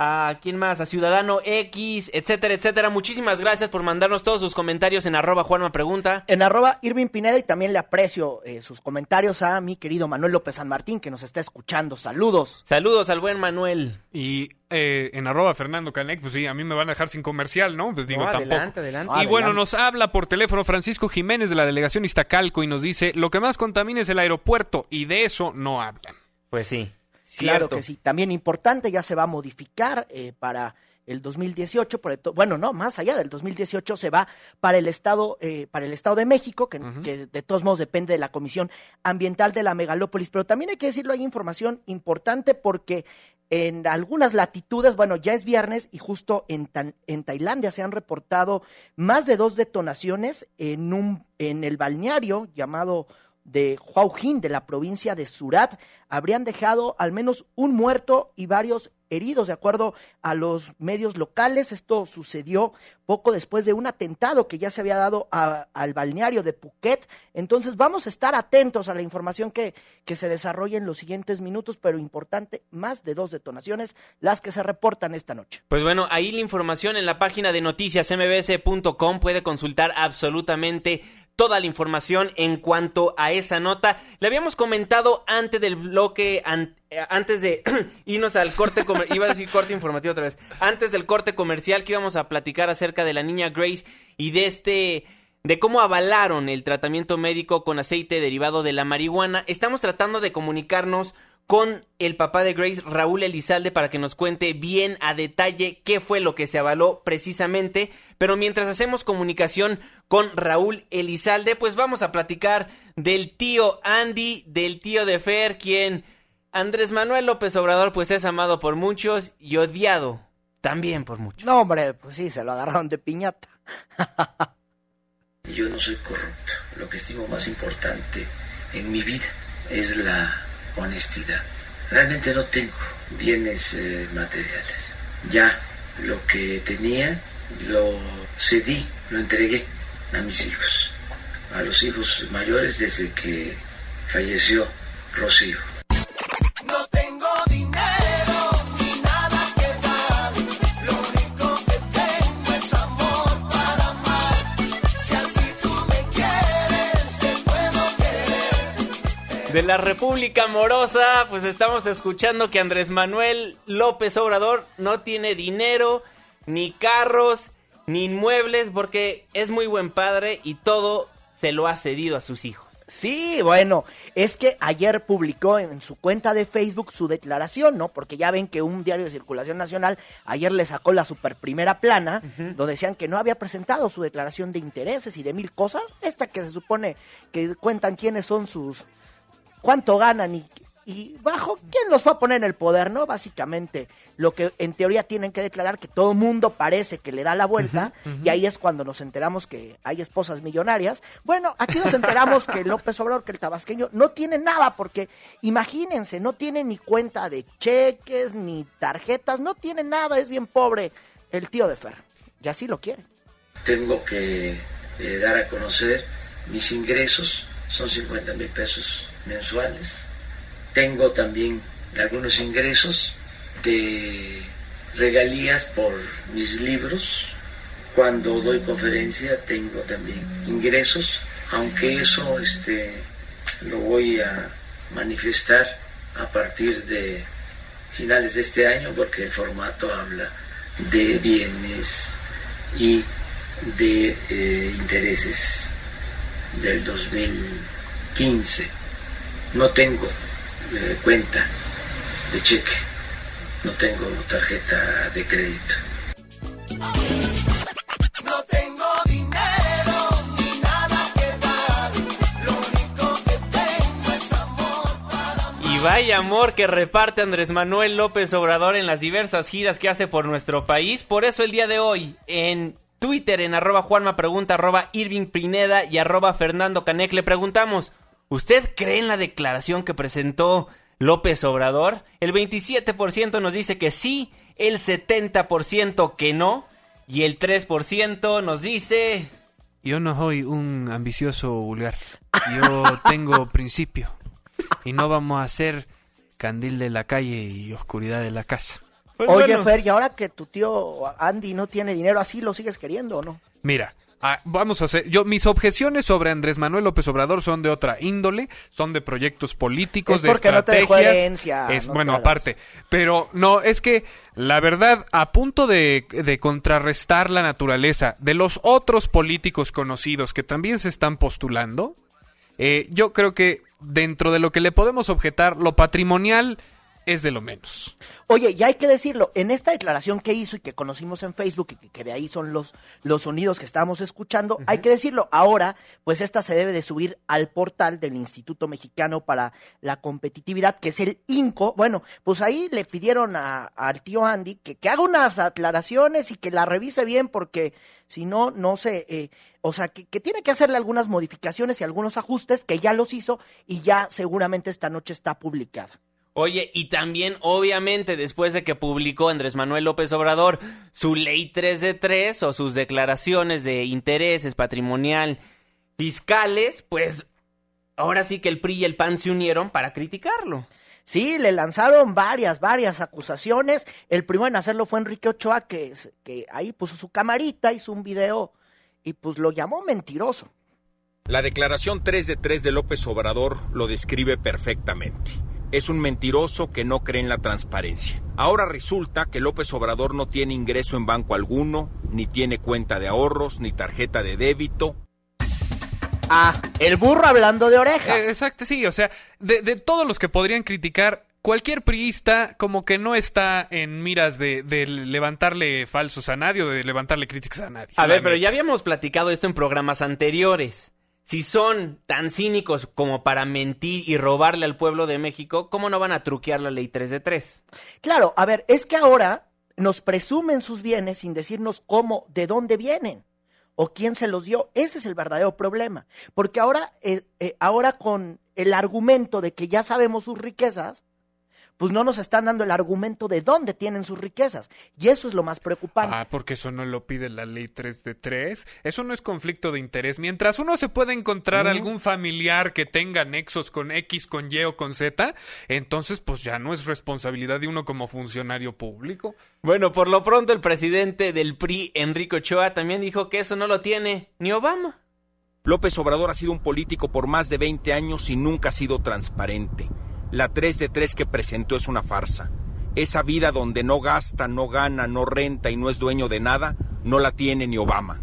a quién más, a Ciudadano X, etcétera, etcétera. Muchísimas gracias por mandarnos todos sus comentarios en arroba Juanma Pregunta. En arroba Irving Pineda y también le aprecio eh, sus comentarios a mi querido Manuel López San Martín que nos está escuchando. Saludos. Saludos al buen Manuel. Y eh, en arroba Fernando Canec, pues sí, a mí me van a dejar sin comercial, ¿no? Pues digo, tampoco. Adelante, adelante. Y bueno, nos habla por teléfono Francisco Jiménez de la delegación Iztacalco y nos dice, lo que más contamina es el aeropuerto y de eso no hablan. Pues sí. Claro que sí. También importante, ya se va a modificar eh, para el 2018, bueno, no, más allá del 2018 se va para el estado, eh, para el estado de México, que, que, de todos modos depende de la Comisión Ambiental de la Megalópolis. Pero también hay que decirlo, hay información importante porque en algunas latitudes, bueno, ya es viernes y justo en, en Tailandia se han reportado más de dos detonaciones en un, en el balneario llamado de Huaujin, de la provincia de Surat, habrían dejado al menos un muerto y varios heridos, de acuerdo a los medios locales. Esto sucedió poco después de un atentado que ya se había dado al balneario de Phuket. Entonces vamos a estar atentos a la información que, que se desarrolle en los siguientes minutos, pero importante, más de dos detonaciones las que se reportan esta noche. Pues bueno, ahí la información en la página de noticias mbs.com puede consultar absolutamente toda la información en cuanto a esa nota. Le habíamos comentado antes del bloque, eh, antes de irnos al corte, iba a decir corte informativo otra vez, antes del corte comercial que íbamos a platicar acerca de la niña Grace y de este de cómo avalaron el tratamiento médico con aceite derivado de la marihuana. Estamos tratando de comunicarnos con el papá de Grace, Raúl Elizalde, para que nos cuente bien a detalle qué fue lo que se avaló precisamente. Pero mientras hacemos comunicación con Raúl Elizalde, pues vamos a platicar del tío Andy, del tío de Fer, quien Andrés Manuel López Obrador pues es amado por muchos y odiado también por muchos. No, hombre, pues sí, se lo agarraron de piñata. Yo no soy corrupto. Lo que estimo más importante en mi vida es la honestidad. Realmente no tengo bienes eh, materiales. Ya lo que tenía lo cedí, lo entregué a mis hijos, a los hijos mayores desde que falleció Rocío. De la República Amorosa, pues estamos escuchando que Andrés Manuel López Obrador no tiene dinero, ni carros, ni inmuebles, porque es muy buen padre y todo se lo ha cedido a sus hijos. Sí, bueno, es que ayer publicó en su cuenta de Facebook su declaración, ¿no? Porque ya ven que un diario de circulación nacional ayer le sacó la super primera plana, donde decían que no había presentado su declaración de intereses y de mil cosas, esta que se supone que cuentan quiénes son sus cuánto ganan y, y bajo quién los va a poner en el poder, ¿no? Básicamente, lo que en teoría tienen que declarar que todo mundo parece que le da la vuelta y ahí es cuando nos enteramos que hay esposas millonarias. Bueno, aquí nos enteramos que López Obrador, que el tabasqueño, no tiene nada porque imagínense, no tiene ni cuenta de cheques, ni tarjetas, no tiene nada, es bien pobre el tío de Fer. Y así lo quiere. Tengo que eh, dar a conocer mis ingresos, son 50 mil pesos mensuales. Tengo también algunos ingresos de regalías por mis libros. Cuando doy conferencia tengo también ingresos, aunque eso este, lo voy a manifestar a partir de finales de este año porque el formato habla de bienes y de eh, intereses del 2015. No tengo eh, cuenta de cheque, no tengo tarjeta de crédito. No tengo dinero ni nada que dar, lo único que tengo es amor para Y vaya amor que reparte Andrés Manuel López Obrador en las diversas giras que hace por nuestro país. Por eso el día de hoy en Twitter en arroba Juanma Pregunta, arroba Irving Pineda y arroba Fernando Canec le preguntamos, ¿usted cree en la declaración que presentó López Obrador? El 27% nos dice que sí, el 70% que no y el 3% nos dice... Yo no soy un ambicioso vulgar. Yo tengo principio. Y no vamos a hacer candil de la calle y oscuridad de la casa. Pues Oye, bueno. Fer, y ahora que tu tío Andy no tiene dinero, ¿así lo sigues queriendo o no? Mira, ah, vamos a hacer. Yo, mis objeciones sobre Andrés Manuel López Obrador son de otra índole, son de proyectos políticos, Es de porque no te estrategias. herencia, es no bueno, aparte. Pero no, es que la verdad, a punto de, de contrarrestar la naturaleza de los otros políticos conocidos que también se están postulando, eh, yo creo que dentro de lo que le podemos objetar, lo patrimonial es de lo menos. Oye, y hay que decirlo, en esta declaración que hizo y que conocimos en Facebook y que, de ahí son los, los sonidos que estábamos escuchando, hay que decirlo, ahora pues esta se debe de subir al portal del Instituto Mexicano para la Competitividad, que es el INCO. Bueno, pues ahí le pidieron a- al tío Andy que, que haga unas aclaraciones y que la revise bien porque si no, no sé, eh, o sea, que, que tiene que hacerle algunas modificaciones y algunos ajustes que ya los hizo y ya seguramente esta noche está publicada. Oye, y también, obviamente, después de que publicó Andrés Manuel López Obrador su ley 3 de 3 o sus declaraciones de intereses patrimonial fiscales, pues ahora sí que el PRI y el PAN se unieron para criticarlo. Sí, le lanzaron varias, varias acusaciones. El primero en hacerlo fue Enrique Ochoa, que, ahí puso su camarita, hizo un video y pues lo llamó mentiroso. La declaración 3 de 3 de López Obrador lo describe perfectamente. Es un mentiroso que no cree en la transparencia. Ahora resulta que López Obrador no tiene ingreso en banco alguno, ni tiene cuenta de ahorros, ni tarjeta de débito. Ah, el burro hablando de orejas. Eh, exacto, sí, o sea, de, de todos los que podrían criticar, cualquier priista como que no está en miras de, de levantarle falsos a nadie o de levantarle críticas a nadie. A ver, pero ya habíamos platicado esto en programas anteriores. Si son tan cínicos como para mentir y robarle al pueblo de México, ¿cómo no van a truquear la ley 3 de 3? Claro, a ver, es que ahora nos presumen sus bienes sin decirnos cómo, de dónde vienen o quién se los dio. Ese es el verdadero problema. Porque ahora, eh, eh, ahora con el argumento de que ya sabemos sus riquezas, pues no nos están dando el argumento de dónde tienen sus riquezas. Y eso es lo más preocupante. Ah, porque eso no lo pide la ley 3 de 3. Eso no es conflicto de interés. Mientras uno se puede encontrar algún familiar que tenga nexos con X, con Y o con Z, entonces pues ya no es responsabilidad de uno como funcionario público. Bueno, por lo pronto el presidente del PRI, Enrique Ochoa, también dijo que eso no lo tiene ni Obama. López Obrador ha sido un político por más de 20 años y nunca ha sido transparente. La 3 de 3 que presentó es una farsa. Esa vida donde no gasta, no gana, no renta y no es dueño de nada, no la tiene ni Obama.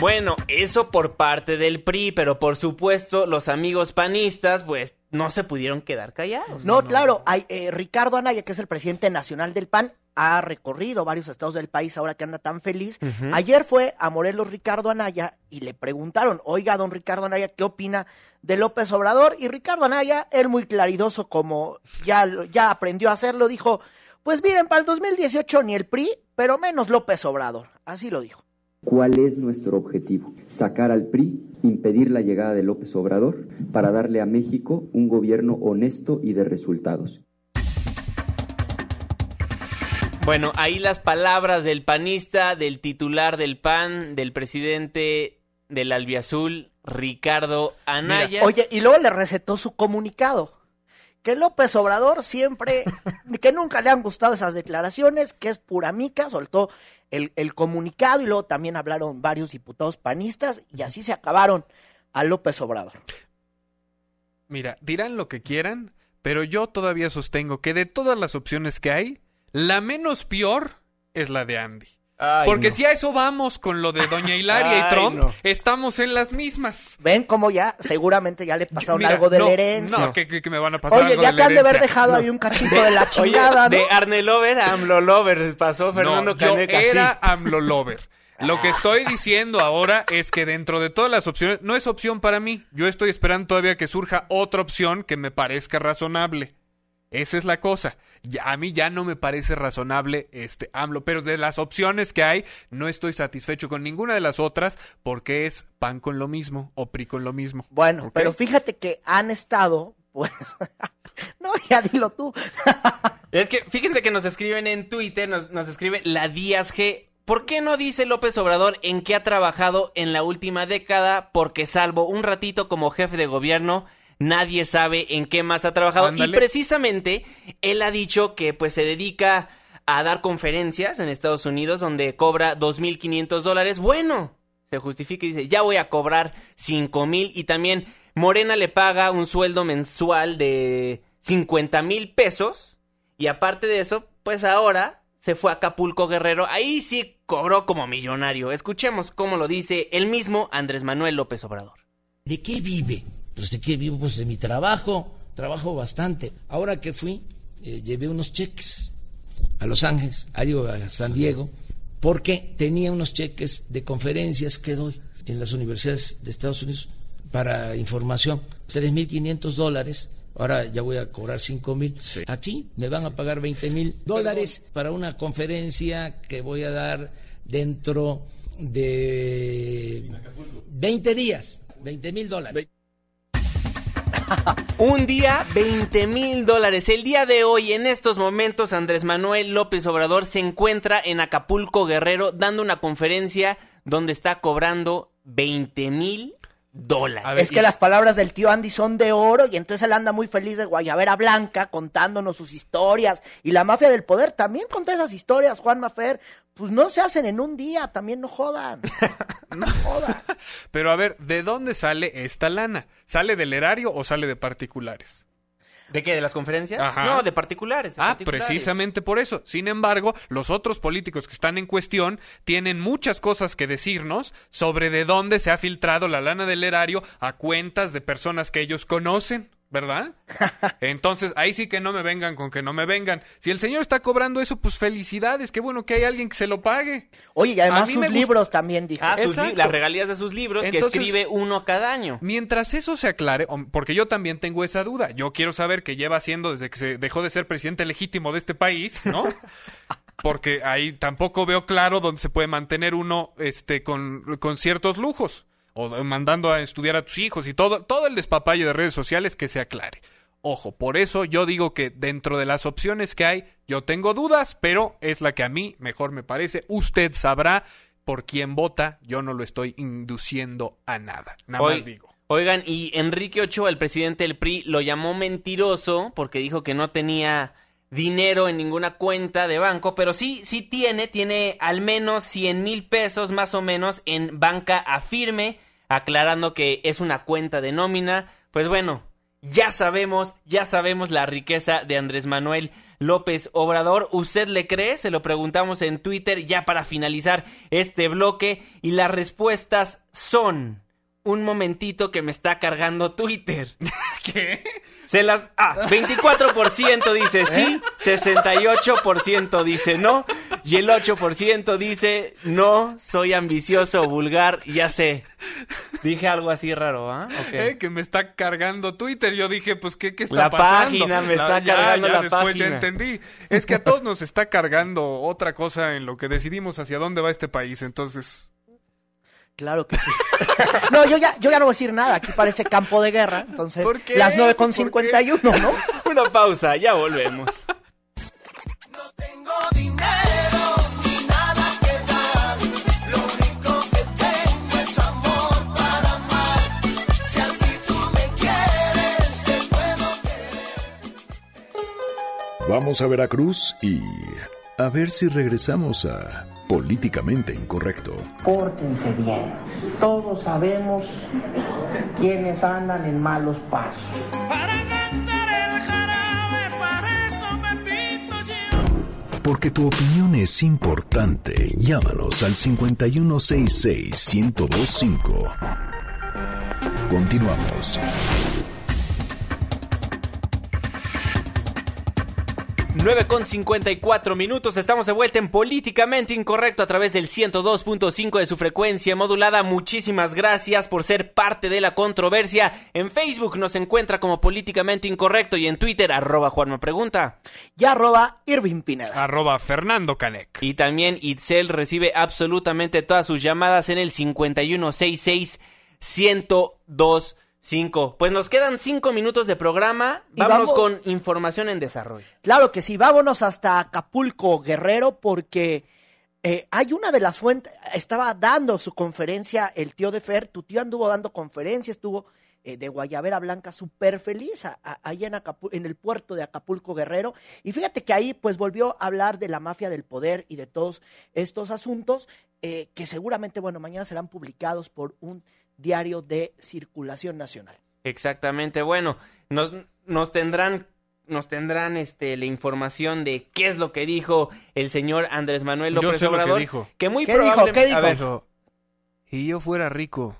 Bueno, eso por parte del PRI, pero por supuesto los amigos panistas pues no se pudieron quedar callados. No, claro, hay, eh, Ricardo Anaya, que es el presidente nacional del PAN, ha recorrido varios estados del país ahora que anda tan feliz. Ayer fue a Morelos Ricardo Anaya y le preguntaron, oiga, don Ricardo Anaya, ¿qué opina de López Obrador? Y Ricardo Anaya, él muy claridoso como ya, lo- ya aprendió a hacerlo, dijo, pues miren, para el 2018 ni el PRI, pero menos López Obrador. Así lo dijo. ¿Cuál es nuestro objetivo? Sacar al PRI, impedir la llegada de López Obrador para darle a México un gobierno honesto y de resultados. Bueno, ahí las palabras del panista, del titular del PAN, del presidente del Albiazul, Ricardo Anaya. Oye, y luego le recetó su comunicado. Que López Obrador siempre, que nunca le han gustado esas declaraciones, que es pura mica, soltó el, el comunicado y luego también hablaron varios diputados panistas y así se acabaron a López Obrador. Mira, dirán lo que quieran, pero yo todavía sostengo que de todas las opciones que hay, la menos peor es la de Andy. Ay, Porque no. si a eso vamos con lo de Doña Hilaria y Trump, no. estamos en las mismas. Ven cómo ya, seguramente ya le pasaron Mira, algo de no, la herencia. No, que, que- que me van a pasar Oye, algo ya de te la han de haber dejado No. ahí un cachito de la Oye, chingada, ¿no? de Arne Lover a AMLO Lover pasó Fernando no, yo Caneca. sí. era AMLO Lover. Lo que estoy diciendo ahora es que dentro de todas las opciones, no es opción para mí. Yo estoy esperando todavía que surja otra opción que me parezca razonable. Esa es la cosa. Ya- a mí ya no me parece razonable este AMLO, pero de las opciones que hay, no estoy satisfecho con ninguna de las otras porque es PAN con lo mismo o PRI con lo mismo. Bueno, pero fíjate que han estado, pues, no, ya dilo tú. Es que fíjense que nos escriben en Twitter, nos, nos escribe la Díaz G. ¿Por qué no dice López Obrador en qué ha trabajado en la última década? Porque salvo un ratito como jefe de gobierno, nadie sabe en qué más ha trabajado. Ándale. Y precisamente él ha dicho que pues se dedica a dar conferencias en Estados Unidos donde cobra 2.500 dólares. Bueno, se justifica y dice, ya voy a cobrar 5.000 y también Morena le paga un sueldo mensual de 50 mil pesos y aparte de eso, pues ahora se fue a Acapulco Guerrero. Ahí sí cobró como millonario. Escuchemos cómo lo dice el mismo Andrés Manuel López Obrador. ¿De qué vive? De qué vivo, pues de mi trabajo, trabajo bastante. Ahora que fui, eh, llevé unos cheques a Los Ángeles, a, digo, a San Diego, porque tenía unos cheques de conferencias que doy en las universidades de Estados Unidos para información. 3.500 dólares, ahora ya voy a cobrar 5.000. Aquí me van a pagar 20.000 dólares para una conferencia que voy a dar dentro de 20 días, 20.000 dólares. Un día, 20 mil dólares. El día de hoy, en estos momentos, Andrés Manuel López Obrador se encuentra en Acapulco Guerrero dando una conferencia donde está cobrando 20 mil dólares. es que las palabras del tío Andy son de oro y entonces él anda muy feliz de Guayabera Blanca contándonos sus historias y la mafia del poder también conta esas historias, Juan Mafer, pues no se hacen en un día, también no jodan. No jodan. Pero a ver, ¿de dónde sale esta lana? ¿Sale del erario o sale de particulares? ¿De qué? ¿De las conferencias? Ajá. No, de particulares. de Ah, particulares. precisamente por eso. Sin embargo, los otros políticos que están en cuestión tienen muchas cosas que decirnos sobre de dónde se ha filtrado la lana del erario a cuentas de personas que ellos conocen. ¿Verdad? Entonces, ahí sí que no me vengan con que no me vengan. Si el señor está cobrando eso, pues felicidades. Qué bueno que hay alguien que se lo pague. Oye, y además sus libros también, dijo. Ah, sus li- las regalías de sus libros que escribe uno cada año. Mientras eso se aclare, porque yo también tengo esa duda, yo quiero saber qué lleva haciendo desde que se dejó de ser presidente legítimo de este país, ¿no? Porque ahí tampoco veo claro dónde se puede mantener uno este con, con ciertos lujos o mandando a estudiar a tus hijos y todo todo el despapalle de redes sociales que se aclare. Ojo, por eso yo digo que dentro de las opciones que hay, yo tengo dudas, pero es la que a mí mejor me parece. Usted sabrá por quién vota, yo no lo estoy induciendo a nada. Nada más digo. Oigan, y Enrique Ochoa, el presidente del PRI, lo llamó mentiroso porque dijo que no tenía dinero en ninguna cuenta de banco, pero sí, sí tiene, tiene al menos 100 mil pesos más o menos en banca afirme, aclarando que es una cuenta de nómina. Pues bueno, ya sabemos, ya sabemos la riqueza de Andrés Manuel López Obrador. ¿Usted le cree? Se lo preguntamos en Twitter ya para finalizar este bloque y las respuestas son un momentito que me está cargando Twitter. ¿Qué? Se las ah, 24% dice sí, 68% dice no y el 8% dice no, soy ambicioso, vulgar, ya sé. Dije algo así raro, ¿ah? Eh, que me está cargando Twitter. Yo dije, pues, ¿qué, qué está La pasando? página, me está cargando la después ya página. entendí. Es que a todos nos está cargando otra cosa en lo que decidimos hacia dónde va este país. Entonces, Claro que sí. No, yo ya, yo ya no voy a decir nada. Aquí parece campo de guerra. Entonces, ¿Por qué? las 9 con ¿Por qué? 51, ¿no? Una pausa, ya volvemos. tengo dinero ni nada que dar. Lo único que tengo es amor para amar. Si así tú me quieres, te puedo Vamos a Veracruz y a ver si regresamos a Políticamente Incorrecto. Pórtense bien. Todos sabemos quienes andan en malos pasos. Porque tu opinión es importante. Llámanos al 5166-1025. Continuamos. 9 con 54 minutos, estamos de vuelta en Políticamente Incorrecto a través del 102.5 de su frecuencia modulada. Muchísimas gracias por ser parte de la controversia. En Facebook nos encuentra como Políticamente Incorrecto y en Twitter arroba Juanma Pregunta. Y arroba Irving Pineda. arroba Fernando Canec. Y también Itzel recibe absolutamente todas sus llamadas en el 5166 1025. Pues nos quedan cinco minutos de programa. Vámonos vamos- con información en desarrollo. Claro que sí, vámonos hasta Acapulco, Guerrero, porque eh, hay una de las fuentes, estaba dando su conferencia el tío de Fer, tu tío anduvo dando conferencia, estuvo eh, de Guayabera Blanca súper feliz a- a- ahí en, en el puerto de Acapulco, Guerrero, y fíjate que ahí pues volvió a hablar de la mafia del poder y de todos estos asuntos eh, que seguramente, bueno, mañana serán publicados por un diario de circulación nacional. Exactamente, bueno, nos, nos tendrán nos tendrán este la información de qué es lo que dijo el señor Andrés Manuel Yo López sé lo que Obrador, dijo. que muy ¿Qué dijo? probablemente ¿Qué dijo? a ver, Dijo, y yo fuera rico.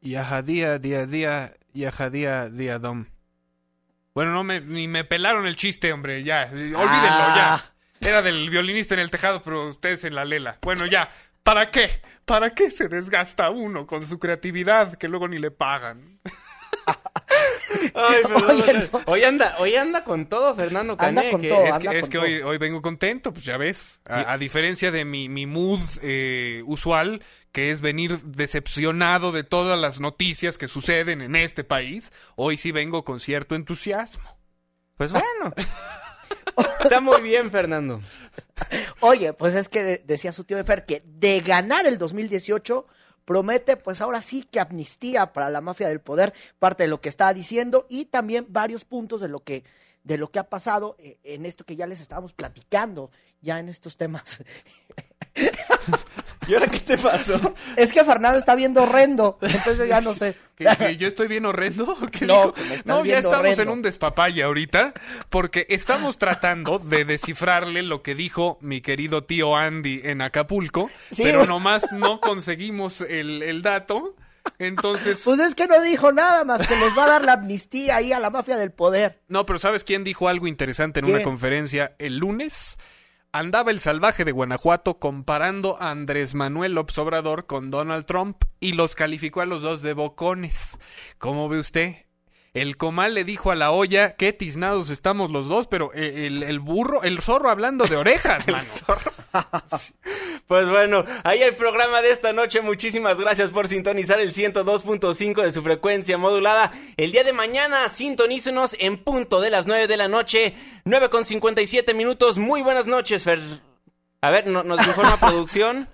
Y ajadía, día, día, y ajadía, día, dom. Bueno, no me, ni me pelaron el chiste, hombre, ya. Olvídenlo, Ah. ya. Era del violinista en el tejado, pero ustedes en la lela. Bueno, ya. ¿Para qué? ¿Para qué se desgasta uno con su creatividad que luego ni le pagan? Ay, perdón, Oye, perdón. no. hoy anda, hoy anda con todo Fernando Anda Canek, con todo. es anda que, es con que todo. hoy, hoy vengo contento, pues ya ves. A, a diferencia de mi, mi mood eh, usual, que es venir decepcionado de todas las noticias que suceden en este país, hoy sí vengo con cierto entusiasmo. Pues bueno. Está muy bien, Fernando. Oye, pues es que de- decía su tío de Fer que de ganar el 2018 promete pues ahora sí que amnistía para la mafia del poder, parte de lo que estaba diciendo y también varios puntos de lo que de lo que ha pasado eh, en esto que ya les estábamos platicando ya en estos temas. ¿Y ahora qué te pasó? Es que Fernando está viendo horrendo, entonces ya no sé. ¿Que, que yo estoy bien horrendo? ¿Qué No, que me estás no ya estamos horrendo. en un despapalle ahorita porque estamos tratando de descifrarle lo que dijo mi querido tío Andy en Acapulco, Sí, pero nomás no conseguimos el, el dato. Entonces, Pues es que no dijo nada más que les va a dar la amnistía ahí a la mafia del poder. no, pero ¿sabes quién dijo algo interesante en ¿Quién? una conferencia el lunes? Andaba el salvaje de Guanajuato comparando a Andrés Manuel López Obrador con Donald Trump y los calificó a los dos de bocones. ¿Cómo ve usted? El comal le dijo a la olla qué tiznados estamos los dos, pero el, el burro, el zorro hablando de orejas, mano. Pues bueno, ahí el programa de esta noche. Muchísimas gracias por sintonizar el 102.5 de su frecuencia modulada. El día de mañana, sintonícenos en punto de las 9 de la noche, 9 con 57 minutos. Muy buenas noches, Fer. A ver, no- nos informa producción.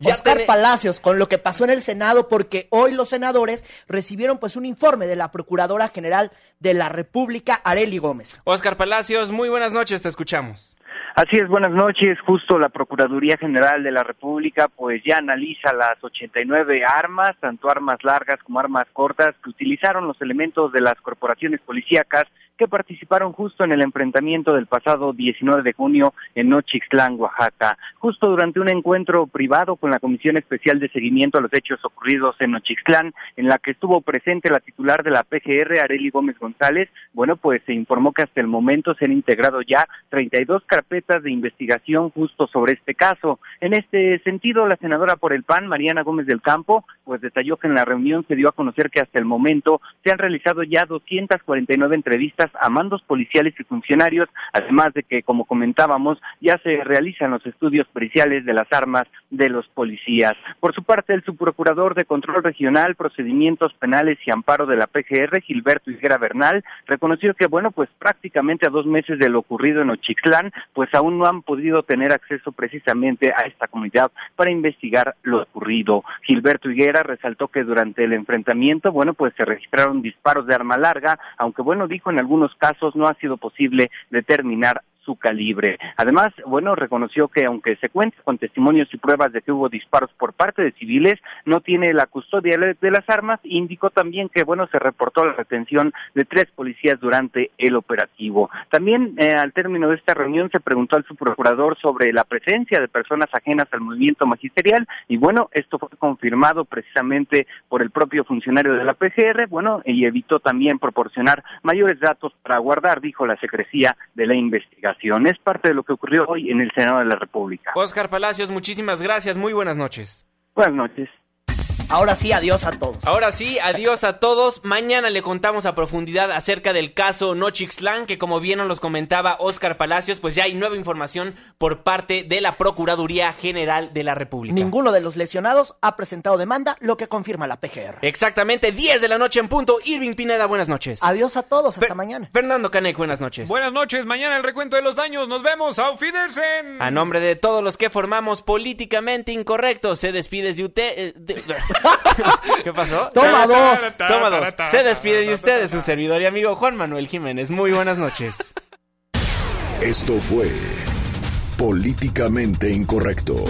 Ya Oscar Palacios, con lo que pasó en el Senado, porque hoy los senadores recibieron pues un informe de la Procuradora General de la República, Areli Gómez. Oscar Palacios, muy buenas noches, te escuchamos. Así es, buenas noches. Justo la Procuraduría General de la República pues ya analiza las 89 armas, tanto armas largas como armas cortas, que utilizaron los elementos de las corporaciones policíacas que participaron justo en el enfrentamiento del pasado 19 de junio en Nochixtlán, Oaxaca. Justo durante un encuentro privado con la Comisión Especial de Seguimiento a los Hechos Ocurridos en Nochixtlán, en la que estuvo presente la titular de la PGR, Areli Gómez González, bueno, pues se informó que hasta el momento se han integrado ya 32 carpetas de investigación justo sobre este caso. En este sentido, la senadora por el PAN, Mariana Gómez del Campo, pues detalló que en la reunión se dio a conocer que hasta el momento se han realizado ya 249 entrevistas a mandos policiales y funcionarios, además de que, como comentábamos, ya se realizan los estudios periciales de las armas de los policías. Por su parte, el subprocurador de Control Regional, Procedimientos Penales y Amparo de la PGR, Gilberto Higuera Bernal, reconoció que, bueno, pues prácticamente a dos meses de lo ocurrido en Ochixtlán, pues aún no han podido tener acceso precisamente a esta comunidad para investigar lo ocurrido. Gilberto Higuera resaltó que durante el enfrentamiento, bueno, pues se registraron disparos de arma larga, aunque, bueno, dijo en algunos casos no ha sido posible determinar su calibre. Además, bueno, reconoció que aunque se cuenta con testimonios y pruebas de que hubo disparos por parte de civiles, no tiene la custodia de las armas. Indicó también que, bueno, se reportó la retención de tres policías durante el operativo. También, eh, al término de esta reunión, se preguntó al subprocurador sobre la presencia de personas ajenas al movimiento magisterial y, bueno, esto fue confirmado precisamente por el propio funcionario de la PGR, bueno, y evitó también proporcionar mayores datos para guardar, dijo, la secrecía de la investigación. Es parte de lo que ocurrió hoy en el Senado de la República. Oscar Palacios, muchísimas gracias, muy buenas noches. Buenas noches. Ahora sí, adiós a todos. Ahora sí, adiós a todos. Mañana le contamos a profundidad acerca del caso Nochixtlán, que como bien nos los comentaba Oscar Palacios, pues ya hay nueva información por parte de la Procuraduría General de la República. Ninguno de los lesionados ha presentado demanda, lo que confirma la PGR. Exactamente, 10 de la noche en punto. Irving Pineda, buenas noches. Adiós a todos, hasta mañana. Fernando Canek, buenas noches. Buenas noches, mañana el recuento de los daños. Nos vemos. Auf Wiedersehen. A nombre de todos los que formamos Políticamente Incorrecto, se despide de usted... eh, de- ¿Qué pasó? Toma dos. Toma dos. Se despide de ustedes su servidor y amigo Juan Manuel Jiménez. Muy buenas noches. Esto fue Políticamente Incorrecto.